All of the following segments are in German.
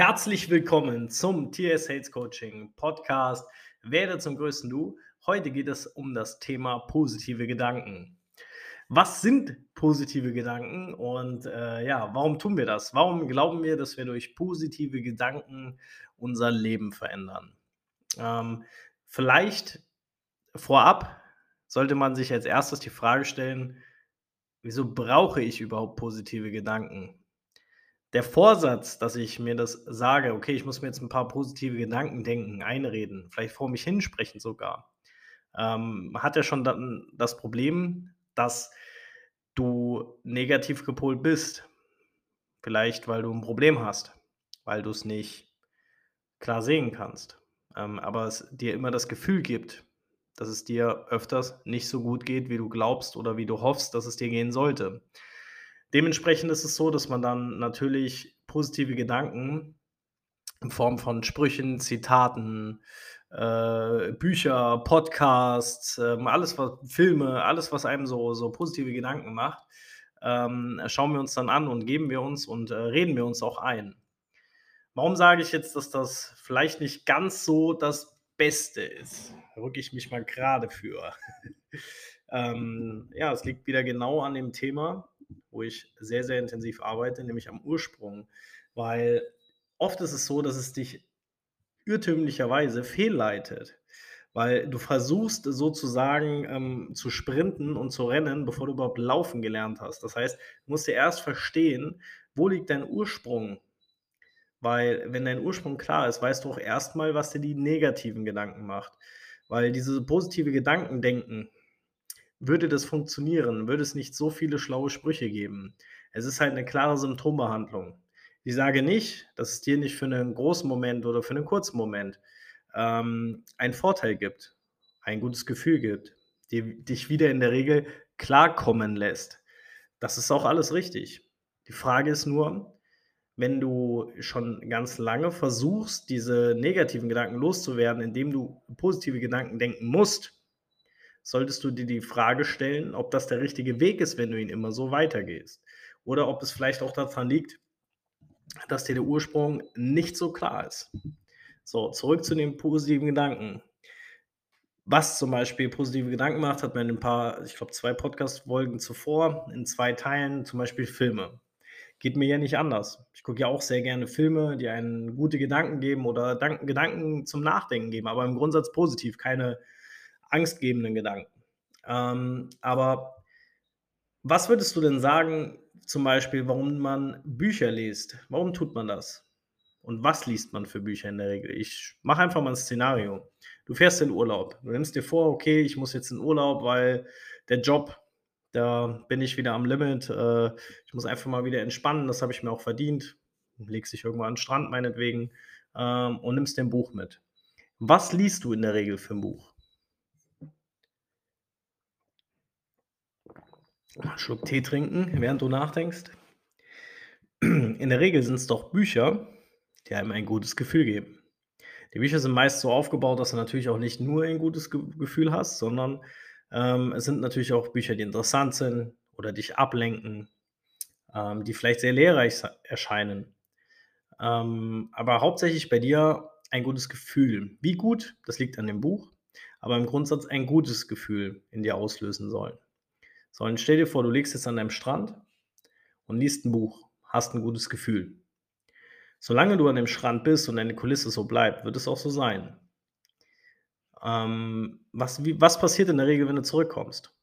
Herzlich willkommen zum TS Sales Coaching Podcast. Werde zum größten Du. Heute geht es um das Thema positive Gedanken. Was sind positive Gedanken und äh, ja, warum tun wir das? Warum glauben wir, dass wir durch positive Gedanken unser Leben verändern? Ähm, vielleicht vorab sollte man sich als erstes die Frage stellen, wieso brauche ich überhaupt positive Gedanken? Der Vorsatz, dass ich mir das sage: „Okay, ich muss mir jetzt ein paar positive Gedanken denken, einreden, vielleicht vor mich hinsprechen sogar“, ähm, hat ja schon dann das Problem, dass du negativ gepolt bist. Vielleicht, weil du ein Problem hast, weil du es nicht klar sehen kannst, ähm, aber es dir immer das Gefühl gibt, dass es dir öfters nicht so gut geht, wie du glaubst oder wie du hoffst, dass es dir gehen sollte. Dementsprechend ist es so, dass man dann natürlich positive Gedanken in Form von Sprüchen, Zitaten, äh, Bücher, Podcasts, ähm, alles was Filme, alles, was einem so so positive Gedanken macht, ähm, schauen wir uns dann an und geben wir uns und, äh, reden wir uns auch ein. Warum sage ich jetzt, dass das vielleicht nicht ganz so das Beste ist? Da rücke ich mich mal gerade für. Ähm, ja, es liegt wieder genau an dem Thema, wo ich sehr, sehr intensiv arbeite, nämlich am Ursprung. Weil oft ist es so, dass es dich irrtümlicherweise fehlleitet, weil du versuchst sozusagen ähm, zu sprinten und zu rennen, bevor du überhaupt laufen gelernt hast. Das heißt, du musst dir erst verstehen, wo liegt dein Ursprung? Weil wenn dein Ursprung klar ist, weißt du auch erstmal, was dir die negativen Gedanken macht. Weil diese positive Gedankendenken, würde das funktionieren, würde es nicht so viele schlaue Sprüche geben. Es ist halt eine klare Symptombehandlung. Ich sage nicht, dass es dir nicht für einen großen Moment oder für einen kurzen Moment ähm, einen Vorteil gibt, ein gutes Gefühl gibt, die dich wieder in der Regel klarkommen lässt. Das ist auch alles richtig. Die Frage ist nur, wenn du schon ganz lange versuchst, diese negativen Gedanken loszuwerden, indem du positive Gedanken denken musst, solltest du dir die Frage stellen, ob das der richtige Weg ist, wenn du ihn immer so weitergehst. Oder ob es vielleicht auch daran liegt, dass dir der Ursprung nicht so klar ist. So, zurück zu den positiven Gedanken. Was zum Beispiel positive Gedanken macht, hat man in ein paar, ich glaube, zwei Podcast-Folgen zuvor in zwei Teilen, zum Beispiel Filme. Geht mir ja nicht anders. Ich gucke ja auch sehr gerne Filme, die einen gute Gedanken geben oder Gedanken zum Nachdenken geben, aber im Grundsatz positiv, keine angstgebenden Gedanken. Ähm, aber was würdest du denn sagen, zum Beispiel, warum man Bücher liest? Warum tut man das? Und was liest man für Bücher in der Regel? Ich mache einfach mal ein Szenario. Du fährst in Urlaub. Du nimmst dir vor, okay, ich muss jetzt in Urlaub, weil der Job, da bin ich wieder am Limit. Äh, ich muss einfach mal wieder entspannen. Das habe ich mir auch verdient. Legst dich irgendwo an den Strand meinetwegen ähm, und nimmst dir ein Buch mit. Was liest du in der Regel für ein Buch? Einen Schluck Tee trinken, während du nachdenkst. In der Regel sind es doch Bücher, die einem ein gutes Gefühl geben. Die Bücher sind meist so aufgebaut, dass du natürlich auch nicht nur ein gutes Ge Gefühl hast, sondern ähm, es sind natürlich auch Bücher, die interessant sind oder dich ablenken, ähm, die vielleicht sehr lehrreich erscheinen. Ähm, aber hauptsächlich bei dir ein gutes Gefühl. Wie gut, das liegt an dem Buch, aber im Grundsatz ein gutes Gefühl in dir auslösen sollen. So, und stell dir vor, du liegst jetzt an deinem Strand und liest ein Buch, hast ein gutes Gefühl. Solange du an dem Strand bist und deine Kulisse so bleibt, wird es auch so sein. Ähm, was, wie, was passiert in der Regel, wenn du zurückkommst?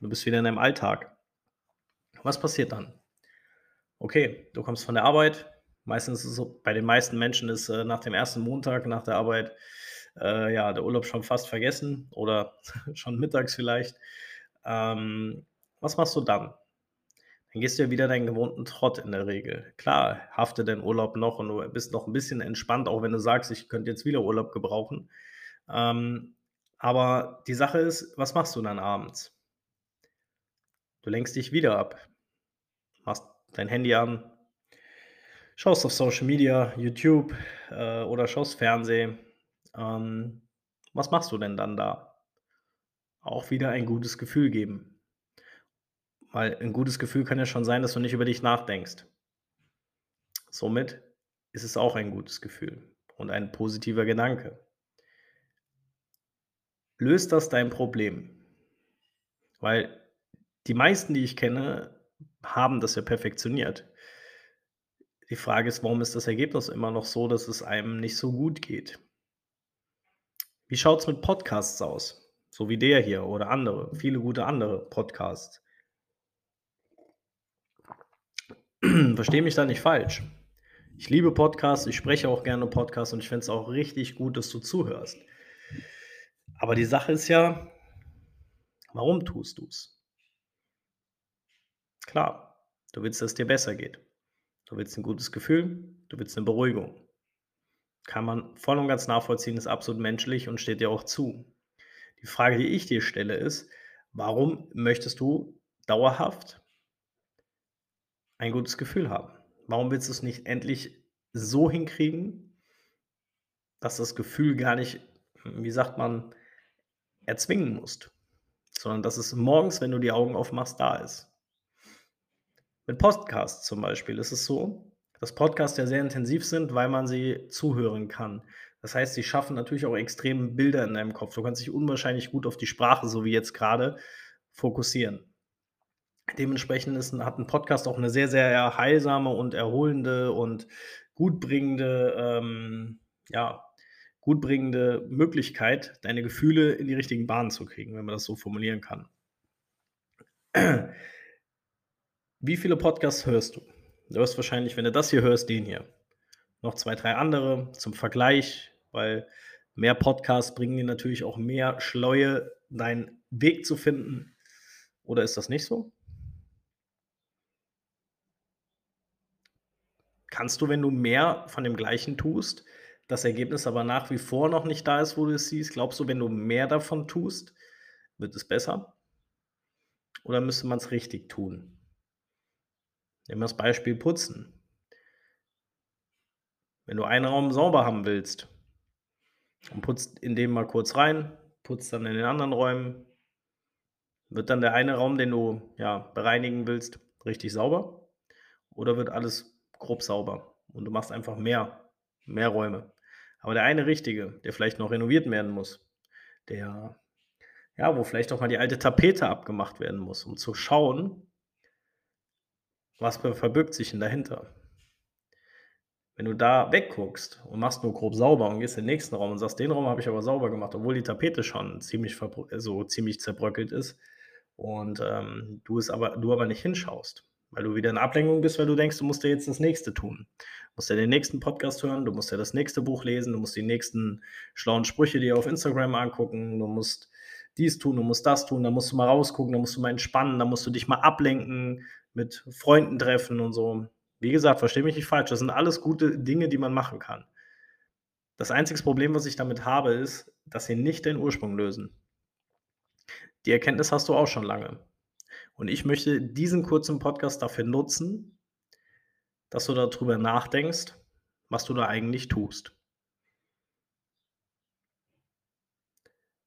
Du bist wieder in deinem Alltag. Was passiert dann? Okay, du kommst von der Arbeit. Meistens ist es so, bei den meisten Menschen ist äh, nach dem ersten Montag nach der Arbeit äh, ja der Urlaub schon fast vergessen oder schon mittags vielleicht. Ähm, was machst du dann? Dann gehst du ja wieder deinen gewohnten Trott in der Regel. Klar, hafte dein Urlaub noch und du bist noch ein bisschen entspannt, auch wenn du sagst, ich könnte jetzt wieder Urlaub gebrauchen. Ähm, aber die Sache ist, was machst du dann abends? Du lenkst dich wieder ab, machst dein Handy an, schaust auf Social Media, YouTube äh, oder schaust Fernsehen. Ähm, was machst du denn dann da? Auch wieder ein gutes Gefühl geben. Weil ein gutes Gefühl kann ja schon sein, dass du nicht über dich nachdenkst. Somit ist es auch ein gutes Gefühl und ein positiver Gedanke. Löst das dein Problem? Weil die meisten, die ich kenne, haben das ja perfektioniert. Die Frage ist, warum ist das Ergebnis immer noch so, dass es einem nicht so gut geht? Wie schaut es mit Podcasts aus? So wie der hier oder andere, viele gute andere Podcasts. Verstehe mich da nicht falsch. Ich liebe Podcasts, ich spreche auch gerne Podcasts und ich finde es auch richtig gut, dass du zuhörst. Aber die Sache ist ja, warum tust du es? Klar, du willst, dass es dir besser geht. Du willst ein gutes Gefühl, du willst eine Beruhigung. Kann man voll und ganz nachvollziehen, ist absolut menschlich und steht dir auch zu. Die Frage, die ich dir stelle, ist, warum möchtest du dauerhaft ein gutes Gefühl haben? Warum willst du es nicht endlich so hinkriegen, dass das Gefühl gar nicht, wie sagt man, erzwingen musst, sondern dass es morgens, wenn du die Augen aufmachst, da ist? Mit Podcasts zum Beispiel ist es so, dass Podcasts ja sehr intensiv sind, weil man sie zuhören kann. Das heißt, sie schaffen natürlich auch extreme Bilder in deinem Kopf. Du kannst dich unwahrscheinlich gut auf die Sprache, so wie jetzt gerade, fokussieren. Dementsprechend ist, hat ein Podcast auch eine sehr, sehr heilsame und erholende und gutbringende, ähm, ja, gutbringende Möglichkeit, deine Gefühle in die richtigen Bahnen zu kriegen, wenn man das so formulieren kann. Wie viele Podcasts hörst du? Du hörst wahrscheinlich, wenn du das hier hörst, den hier. Noch zwei, drei andere zum Vergleich, weil mehr Podcasts bringen dir natürlich auch mehr Schleue, deinen Weg zu finden. Oder ist das nicht so? Kannst du, wenn du mehr von dem Gleichen tust, das Ergebnis aber nach wie vor noch nicht da ist, wo du es siehst, glaubst du, wenn du mehr davon tust, wird es besser? Oder müsste man es richtig tun? Nehmen wir das Beispiel Putzen. Wenn du einen Raum sauber haben willst und putzt in dem mal kurz rein, putzt dann in den anderen Räumen, wird dann der eine Raum, den du ja bereinigen willst, richtig sauber? Oder wird alles grob sauber und du machst einfach mehr, mehr Räume? Aber der eine richtige, der vielleicht noch renoviert werden muss, der ja, wo vielleicht auch mal die alte Tapete abgemacht werden muss, um zu schauen, was verbirgt sich denn dahinter? Wenn du da wegguckst und machst nur grob sauber und gehst in den nächsten Raum und sagst, den Raum habe ich aber sauber gemacht, obwohl die Tapete schon ziemlich, so ziemlich zerbröckelt ist und ähm, du es aber, du aber nicht hinschaust, weil du wieder in Ablenkung bist, weil du denkst, du musst dir jetzt das nächste tun. Du musst ja den nächsten Podcast hören, du musst ja das nächste Buch lesen, du musst die nächsten schlauen Sprüche dir auf Instagram angucken, du musst dies tun, du musst das tun, da musst du mal rausgucken, da musst du mal entspannen, da musst du dich mal ablenken, mit Freunden treffen und so. Wie gesagt, verstehe mich nicht falsch, das sind alles gute Dinge, die man machen kann. Das einzige Problem, was ich damit habe, ist, dass sie nicht den Ursprung lösen. Die Erkenntnis hast du auch schon lange. Und ich möchte diesen kurzen Podcast dafür nutzen, dass du darüber nachdenkst, was du da eigentlich tust.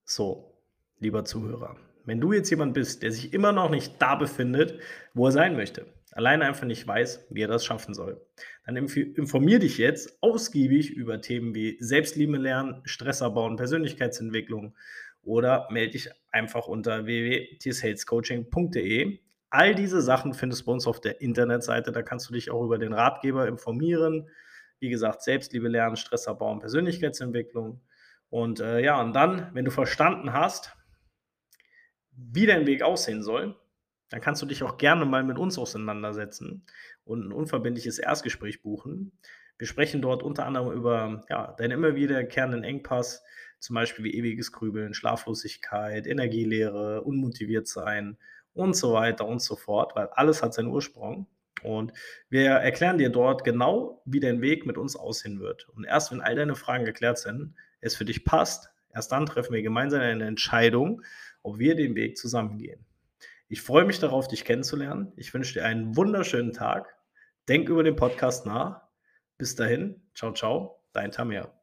So, lieber Zuhörer, wenn du jetzt jemand bist, der sich immer noch nicht da befindet, wo er sein möchte, alleine einfach nicht weiß, wie er das schaffen soll, dann informier dich jetzt ausgiebig über Themen wie Selbstliebe lernen, Stress abbauen, Persönlichkeitsentwicklung oder melde dich einfach unter www.tsalescoaching.de. All diese Sachen findest du bei uns auf der Internetseite. Da kannst du dich auch über den Ratgeber informieren. Wie gesagt, Selbstliebe lernen, Stress abbauen, Persönlichkeitsentwicklung. Und äh, ja, und dann, wenn du verstanden hast, wie dein Weg aussehen soll, dann kannst du dich auch gerne mal mit uns auseinandersetzen und ein unverbindliches Erstgespräch buchen. Wir sprechen dort unter anderem über ja, deinen immer wiederkehrenden Engpass, zum Beispiel wie ewiges Grübeln, Schlaflosigkeit, Energielehre, unmotiviert sein und so weiter und so fort, weil alles hat seinen Ursprung. Und wir erklären dir dort genau, wie dein Weg mit uns aussehen wird. Und erst wenn all deine Fragen geklärt sind, es für dich passt, erst dann treffen wir gemeinsam eine Entscheidung, ob wir den Weg zusammengehen. Ich freue mich darauf, dich kennenzulernen. Ich wünsche dir einen wunderschönen Tag. Denk über den Podcast nach. Bis dahin, ciao, ciao, dein Tamir.